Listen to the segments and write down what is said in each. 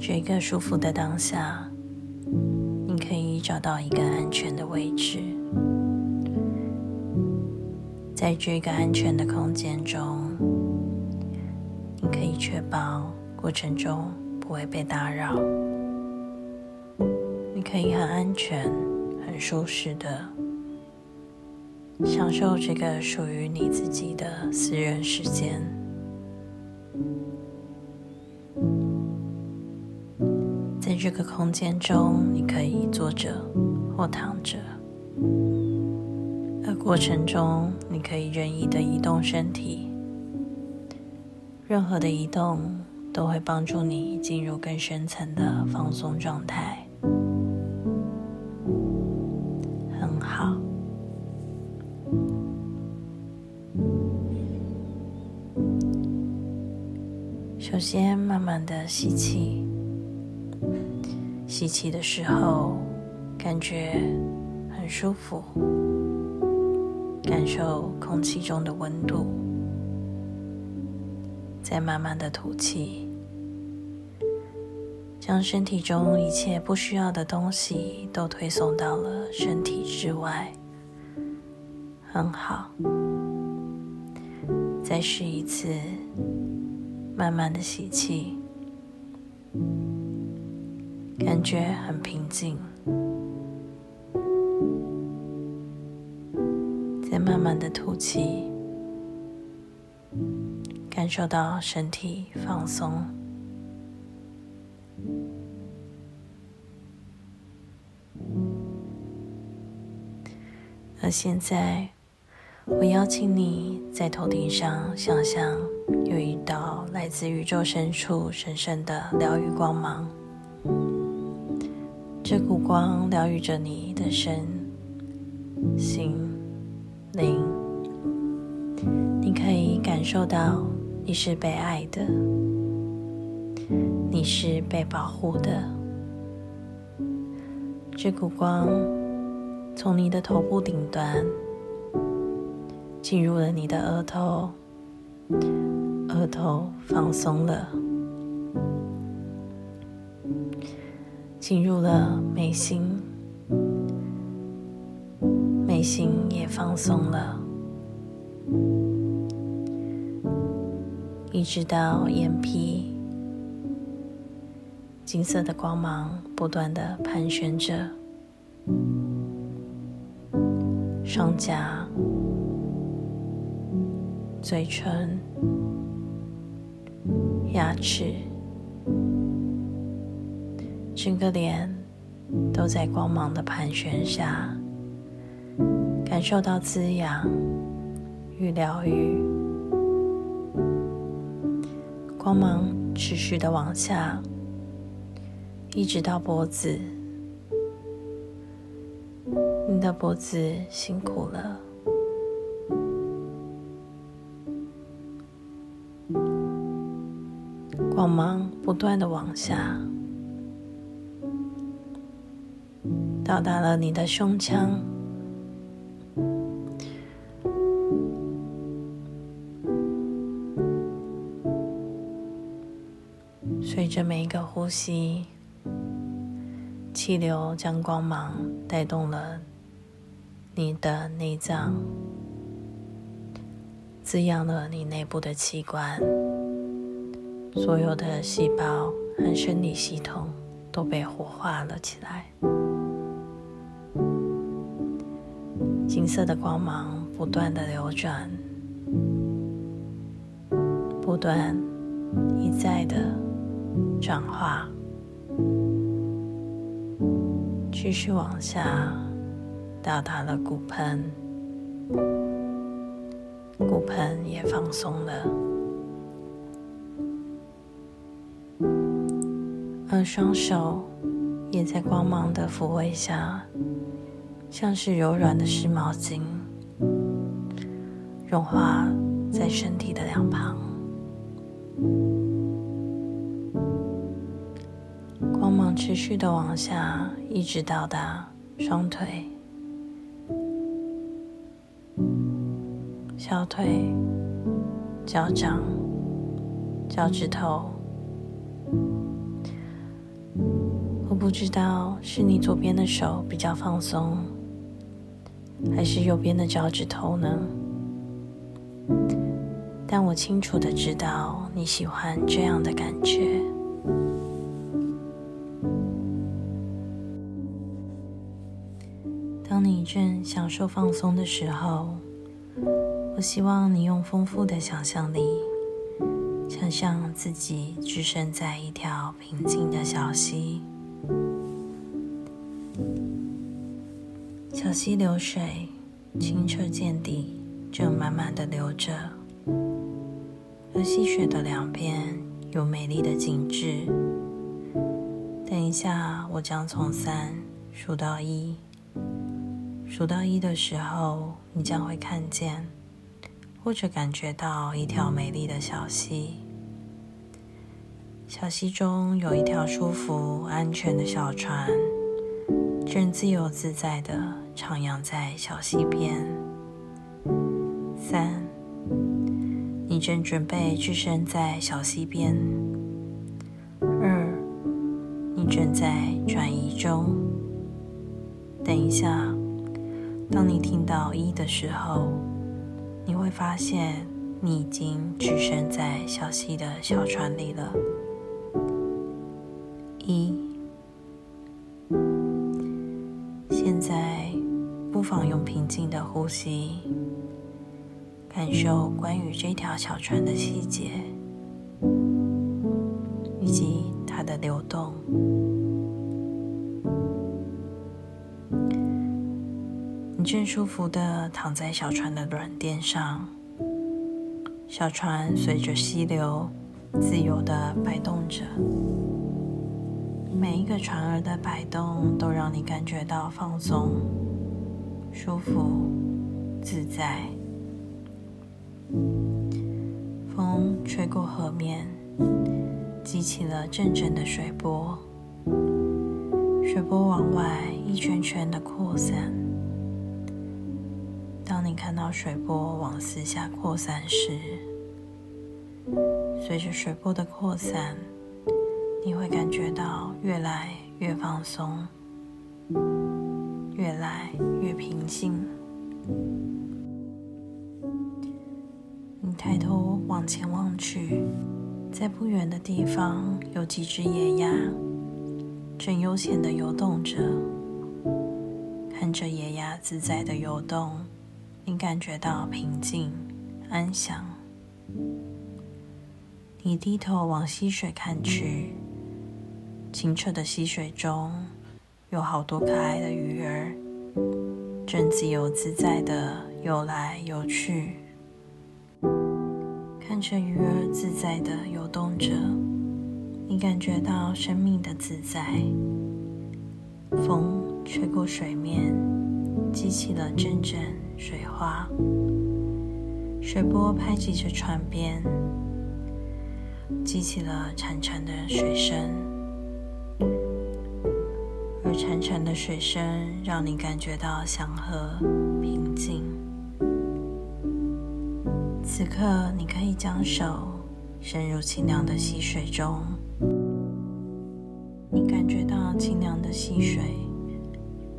这个舒服的当下，你可以找到一个安全的位置，在这个安全的空间中，你可以确保过程中不会被打扰，你可以很安全、很舒适的享受这个属于你自己的私人时间。这个空间中，你可以坐着或躺着，而过程中你可以任意的移动身体，任何的移动都会帮助你进入更深层的放松状态。很好，首先慢慢的吸气。吸气的时候，感觉很舒服，感受空气中的温度。再慢慢的吐气，将身体中一切不需要的东西都推送到了身体之外。很好，再试一次，慢慢的吸气。感觉很平静，再慢慢的吐气，感受到身体放松。而现在，我邀请你在头顶上想象有一道来自宇宙深处神圣的疗愈光芒。这股光疗愈着你的身心灵，你可以感受到你是被爱的，你是被保护的。这股光从你的头部顶端进入了你的额头，额头放松了。进入了眉心，眉心也放松了，一直到眼皮，金色的光芒不断的盘旋着，双颊、嘴唇、牙齿。整个脸都在光芒的盘旋下，感受到滋养与疗愈。光芒持续的往下，一直到脖子。你的脖子辛苦了。光芒不断的往下。到达了你的胸腔，随着每一个呼吸，气流将光芒带动了你的内脏，滋养了你内部的器官，所有的细胞和生理系统都被活化了起来。金色的光芒不断的流转，不断一再的转化，继续往下，到达了骨盆，骨盆也放松了，而双手也在光芒的抚慰下。像是柔软的湿毛巾，融化在身体的两旁。光芒持续的往下，一直到达双腿、小腿、脚掌、脚趾头，我不知道是你左边的手比较放松，还是右边的脚趾头呢？但我清楚的知道你喜欢这样的感觉。当你正享受放松的时候，我希望你用丰富的想象力，想象自己置身在一条平静的小溪。小溪流水清澈见底，正慢慢的流着。而溪水的两边有美丽的景致。等一下，我将从三数到一。数到一的时候，你将会看见，或者感觉到一条美丽的小溪。小溪中有一条舒服、安全的小船，正自由自在的徜徉在小溪边。三，你正准备置身在小溪边。二，你正在转移中。等一下。当你听到一的时候，你会发现你已经置身在小溪的小船里了。呼吸，感受关于这条小船的细节，以及它的流动。你正舒服的躺在小船的软垫上，小船随着溪流自由的摆动着，每一个船儿的摆动都让你感觉到放松、舒服、自在。风吹过河面，激起了阵阵的水波，水波往外一圈圈的扩散。当你看到水波往四下扩散时，随着水波的扩散，你会感觉到越来越放松，越来越平静。抬头往前望去，在不远的地方有几只野鸭，正悠闲的游动着。看着野鸭自在的游动。你感觉到平静、安详。你低头往溪水看去，清澈的溪水中有好多可爱的鱼儿，正自由自在的游来游去。看着鱼儿自在的游动着，你感觉到生命的自在。风吹过水面，激起了阵阵。水花，水波拍击着船边，激起了潺潺的水声，而潺潺的水声让你感觉到祥和平静。此刻，你可以将手伸入清凉的溪水中，你感觉到清凉的溪水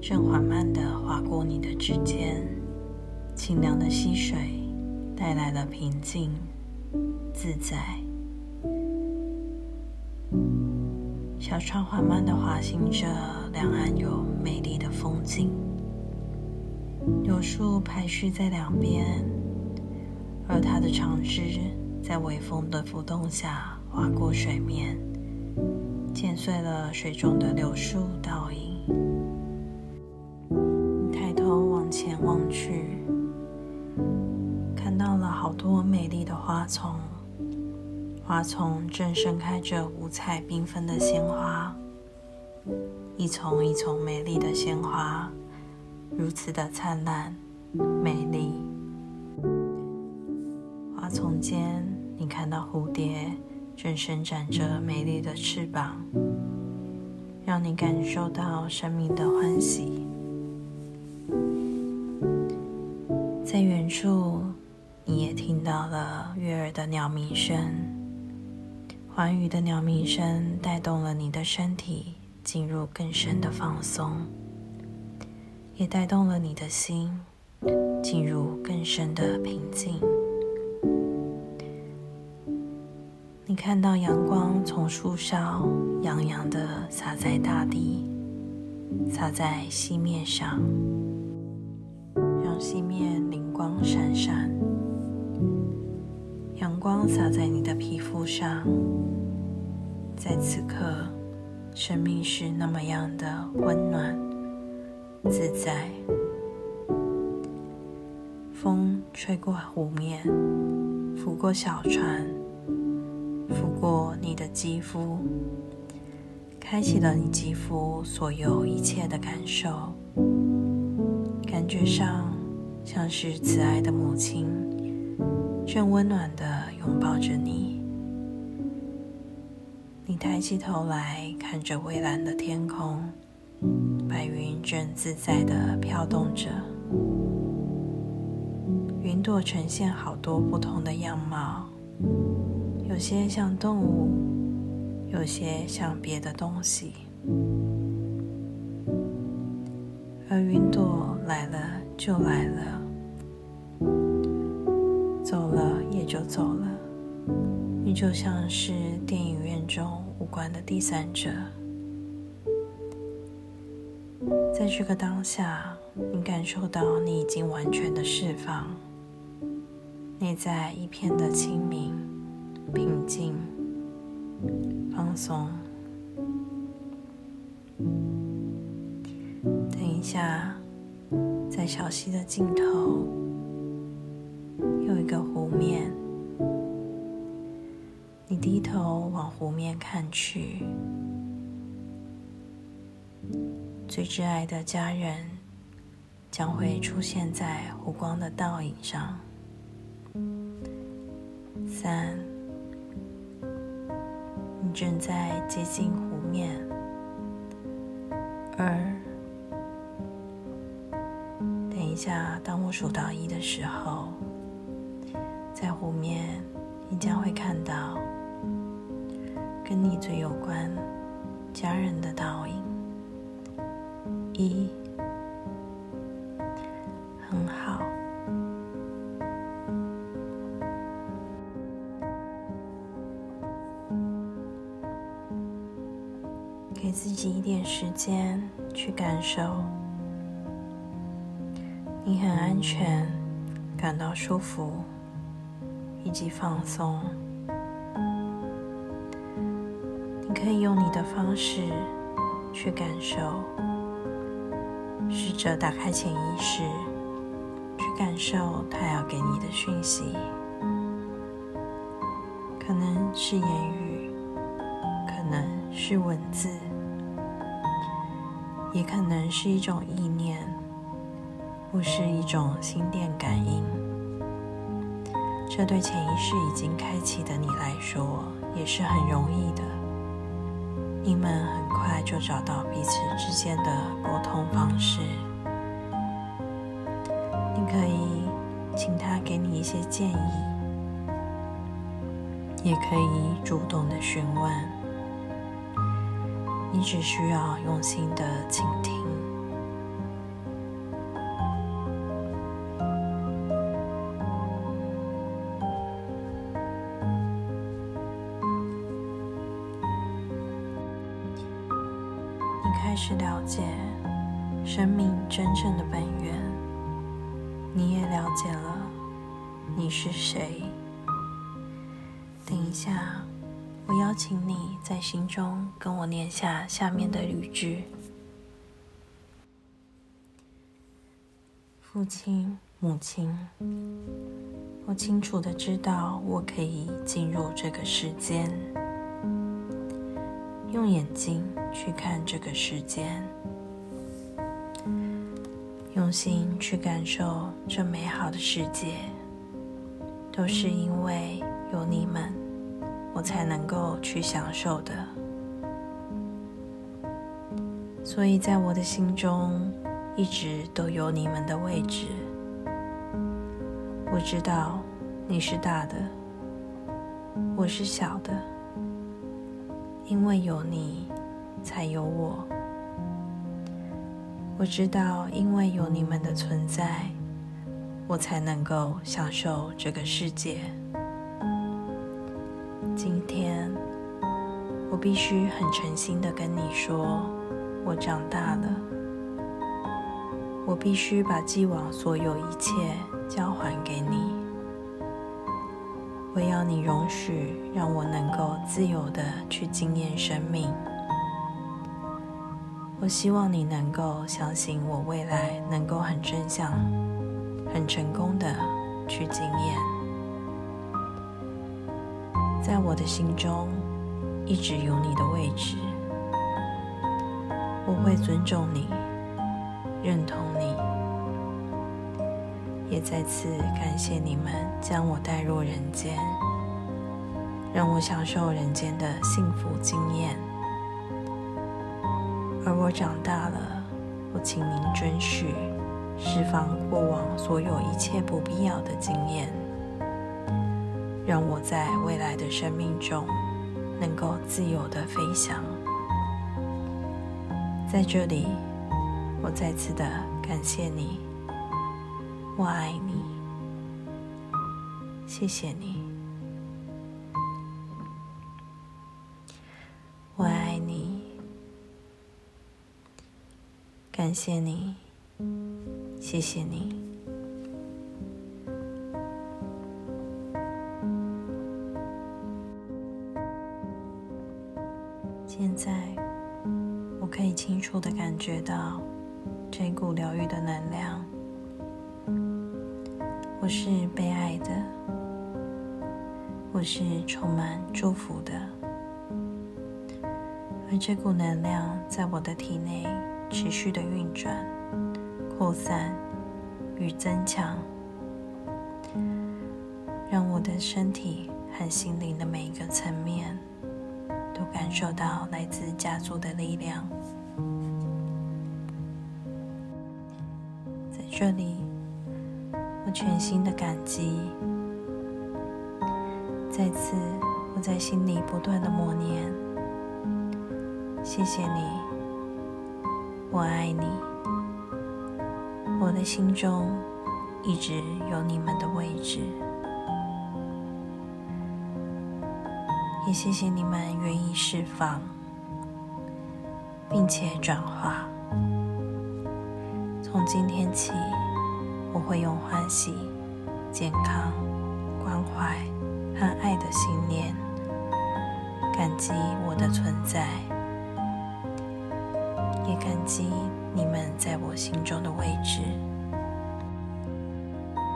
正缓慢的划过你的指尖。清凉的溪水带来了平静、自在。小船缓慢的滑行着，两岸有美丽的风景。柳树排序在两边，而它的长枝在微风的浮动下划过水面，剪碎了水中的柳树倒影。抬头往前望去。看到了好多美丽的花丛，花丛正盛开着五彩缤纷的鲜花，一丛一丛美丽的鲜花，如此的灿烂美丽。花丛间，你看到蝴蝶正伸展着美丽的翅膀，让你感受到生命的欢喜。在远处。你也听到了悦耳的鸟鸣声，欢愉的鸟鸣声带动了你的身体进入更深的放松，也带动了你的心进入更深的平静。你看到阳光从树梢洋洋的洒在大地，洒在溪面上，让溪面灵光闪闪。阳光洒在你的皮肤上，在此刻，生命是那么样的温暖、自在。风吹过湖面，拂过小船。拂过你的肌肤，开启了你肌肤所有一切的感受，感觉上像是慈爱的母亲，正温暖的拥抱着你。你抬起头来看着蔚蓝的天空，白云正自在的飘动着，云朵呈现好多不同的样貌。有些像动物，有些像别的东西，而云朵来了就来了，走了也就走了。你就像是电影院中无关的第三者，在这个当下，你感受到你已经完全的释放，内在一片的清明。平静，放松。等一下，在小溪的尽头有一个湖面，你低头往湖面看去，最挚爱的家人将会出现在湖光的倒影上。三。正在接近湖面。二，等一下，当我数到一的时候，在湖面，你将会看到跟你最有关家人的倒影。一，点时间去感受，你很安全，感到舒服以及放松。你可以用你的方式去感受，试着打开潜意识，去感受他要给你的讯息，可能是言语，可能是文字。也可能是一种意念，或是一种心电感应。这对潜意识已经开启的你来说，也是很容易的。你们很快就找到彼此之间的沟通方式。你可以请他给你一些建议，也可以主动的询问。只需要用心的倾听。你开始了解生命真正的本源，你也了解了你是谁。等一下。我邀请你在心中跟我念下下面的语句：父亲、母亲，我清楚的知道我可以进入这个世间，用眼睛去看这个世间，用心去感受这美好的世界，都是因为有你们。才能够去享受的，所以在我的心中一直都有你们的位置。我知道你是大的，我是小的，因为有你，才有我。我知道，因为有你们的存在，我才能够享受这个世界。必须很诚心的跟你说，我长大了。我必须把既往所有一切交还给你。我要你容许，让我能够自由的去经验生命。我希望你能够相信我，未来能够很正向、很成功的去经验。在我的心中，一直有你的位置。我会尊重你，认同你。也再次感谢你们将我带入人间，让我享受人间的幸福经验。而我长大了，我请您准许释放过往所有一切不必要的经验，让我在未来的生命中能够自由的飞翔。在这里，我再次的感谢你。我爱你，谢谢你。我爱你，感谢你，谢谢你。股疗愈的能量。我是被爱的，我是充满祝福的，而这股能量在我的体内持续的运转、扩散与增强，让我的身体和心灵的每一个层面都感受到来自家族的力量，这里。我全新的感激，再次我在心里不断的默念：谢谢你，我爱你，我的心中一直有你们的位置，也谢谢你们愿意释放，并且转化。从今天起。我会用欢喜、健康、关怀和爱的信念，感激我的存在，也感激你们在我心中的位置，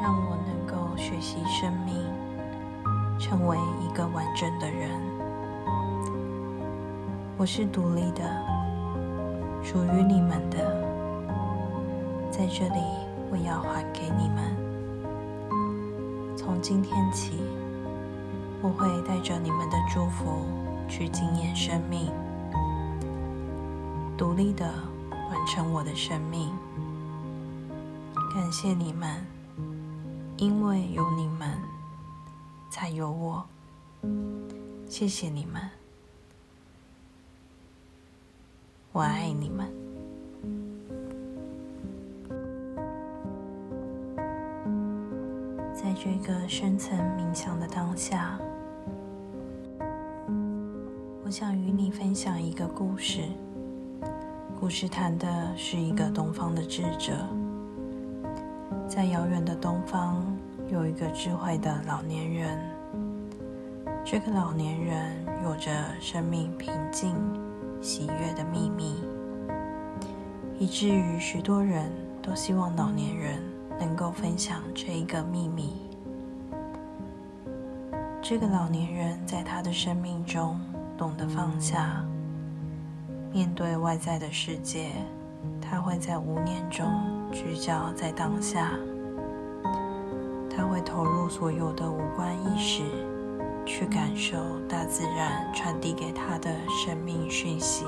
让我能够学习生命，成为一个完整的人。我是独立的，属于你们的，在这里。我要还给你们。从今天起，我会带着你们的祝福去经验生命，独立的完成我的生命。感谢你们，因为有你们，才有我。谢谢你们，我爱你们。这个深层冥想的当下，我想与你分享一个故事。故事谈的是一个东方的智者，在遥远的东方有一个智慧的老年人。这个老年人有着生命平静、喜悦的秘密，以至于许多人都希望老年人。能够分享这一个秘密。这个老年人在他的生命中懂得放下，面对外在的世界，他会在无念中聚焦在当下。他会投入所有的五官意识，去感受大自然传递给他的生命讯息，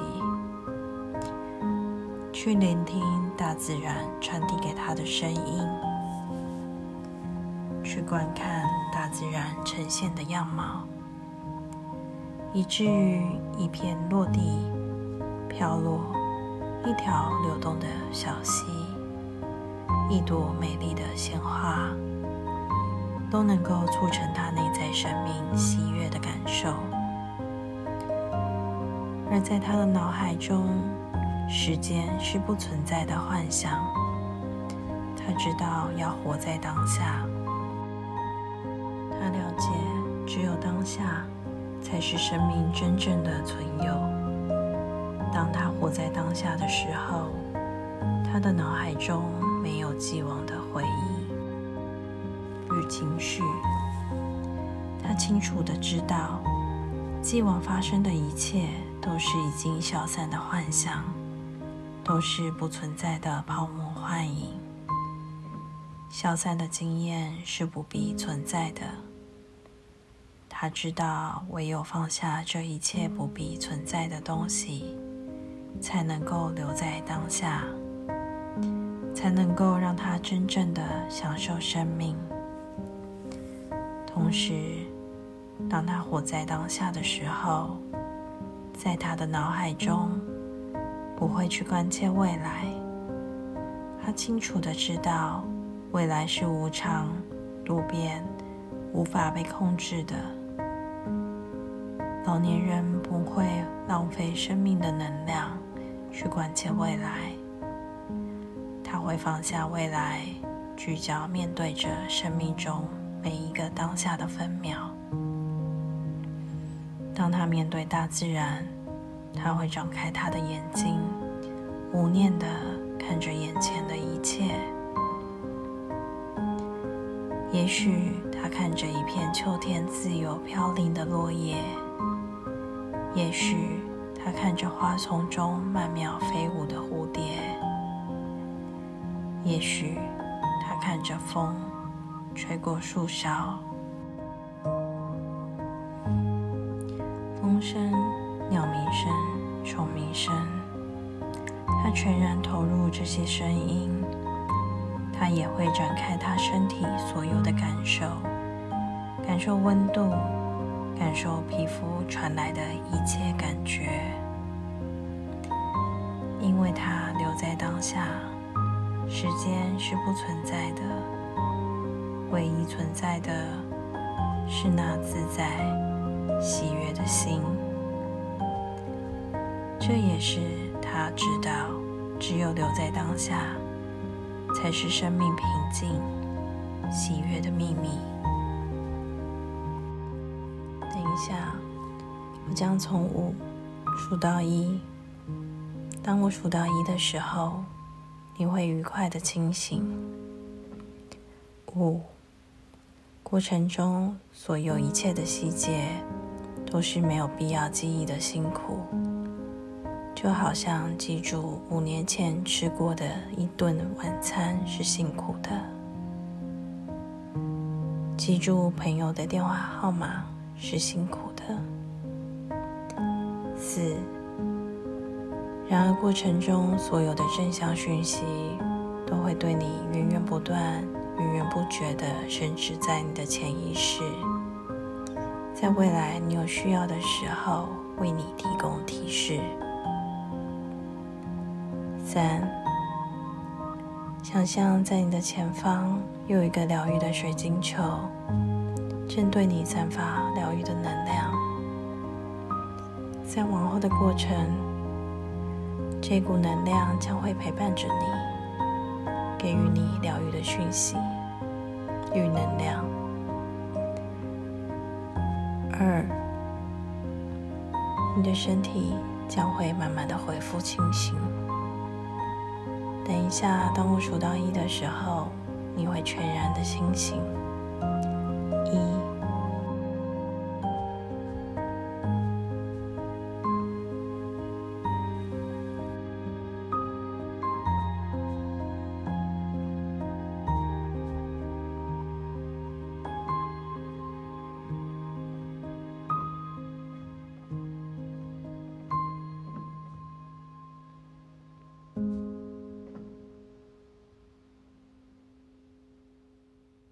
去聆听大自然传递给他的声音。去观看自然呈现的样貌，以至于一片落地，飘落，一条流动的小溪，一朵美丽的鲜花，都能够促成他内在生命喜悦的感受。而在他的脑海中，时间是不存在的幻想。他知道要活在当下，下才是生命真正的存有。当他活在当下的时候，他的脑海中没有既往的回忆与情绪。他清楚的知道，既往发生的一切都是已经消散的幻想，都是不存在的泡沫幻影。消散的经验是不必存在的。他知道，唯有放下这一切不必存在的东西，才能够留在当下，才能够让他真正的享受生命。同时，当他活在当下的时候，在他的脑海中不会去关切未来。他清楚的知道。未来是无常、多变、无法被控制的。老年人不会浪费生命的能量去关切未来，他会放下未来，聚焦面对着生命中每一个当下的分秒。当他面对大自然，他会张开他的眼睛，无念的看着眼前的一切。也许他看着一片秋天自由飘零的落叶，也许他看着花丛中曼妙飞舞的蝴蝶，也许他看着风吹过树梢，风声、鸟鸣声、虫鸣声，他全然投入这些声音。他也会展开他身体所有的感受，感受温度，感受皮肤传来的一切感觉，因为他留在当下，时间是不存在的，唯一存在的是那自在、喜悦的心。这也是他知道，只有留在当下。才是生命平静、喜悦的秘密。我将从五数到一。当我数到一的时候，你会愉快的清醒。五，过程中所有一切的细节，都是没有必要记忆的辛苦。就好像记住五年前吃过的一顿晚餐是辛苦的，记住朋友的电话号码是辛苦的。四，然而过程中所有的正向讯息都会对你源源不断、源源不绝的深植在你的潜意识，在未来你有需要的时候为你提供提示。三，想象在你的前方有一个疗愈的水晶球，正对你散发疗愈的能量。在往后的过程，这股能量将会陪伴着你，给予你疗愈的讯息与能量。二，你的身体将会慢慢的恢复清醒。等一下，当我数到一的时候，你会全然的清醒。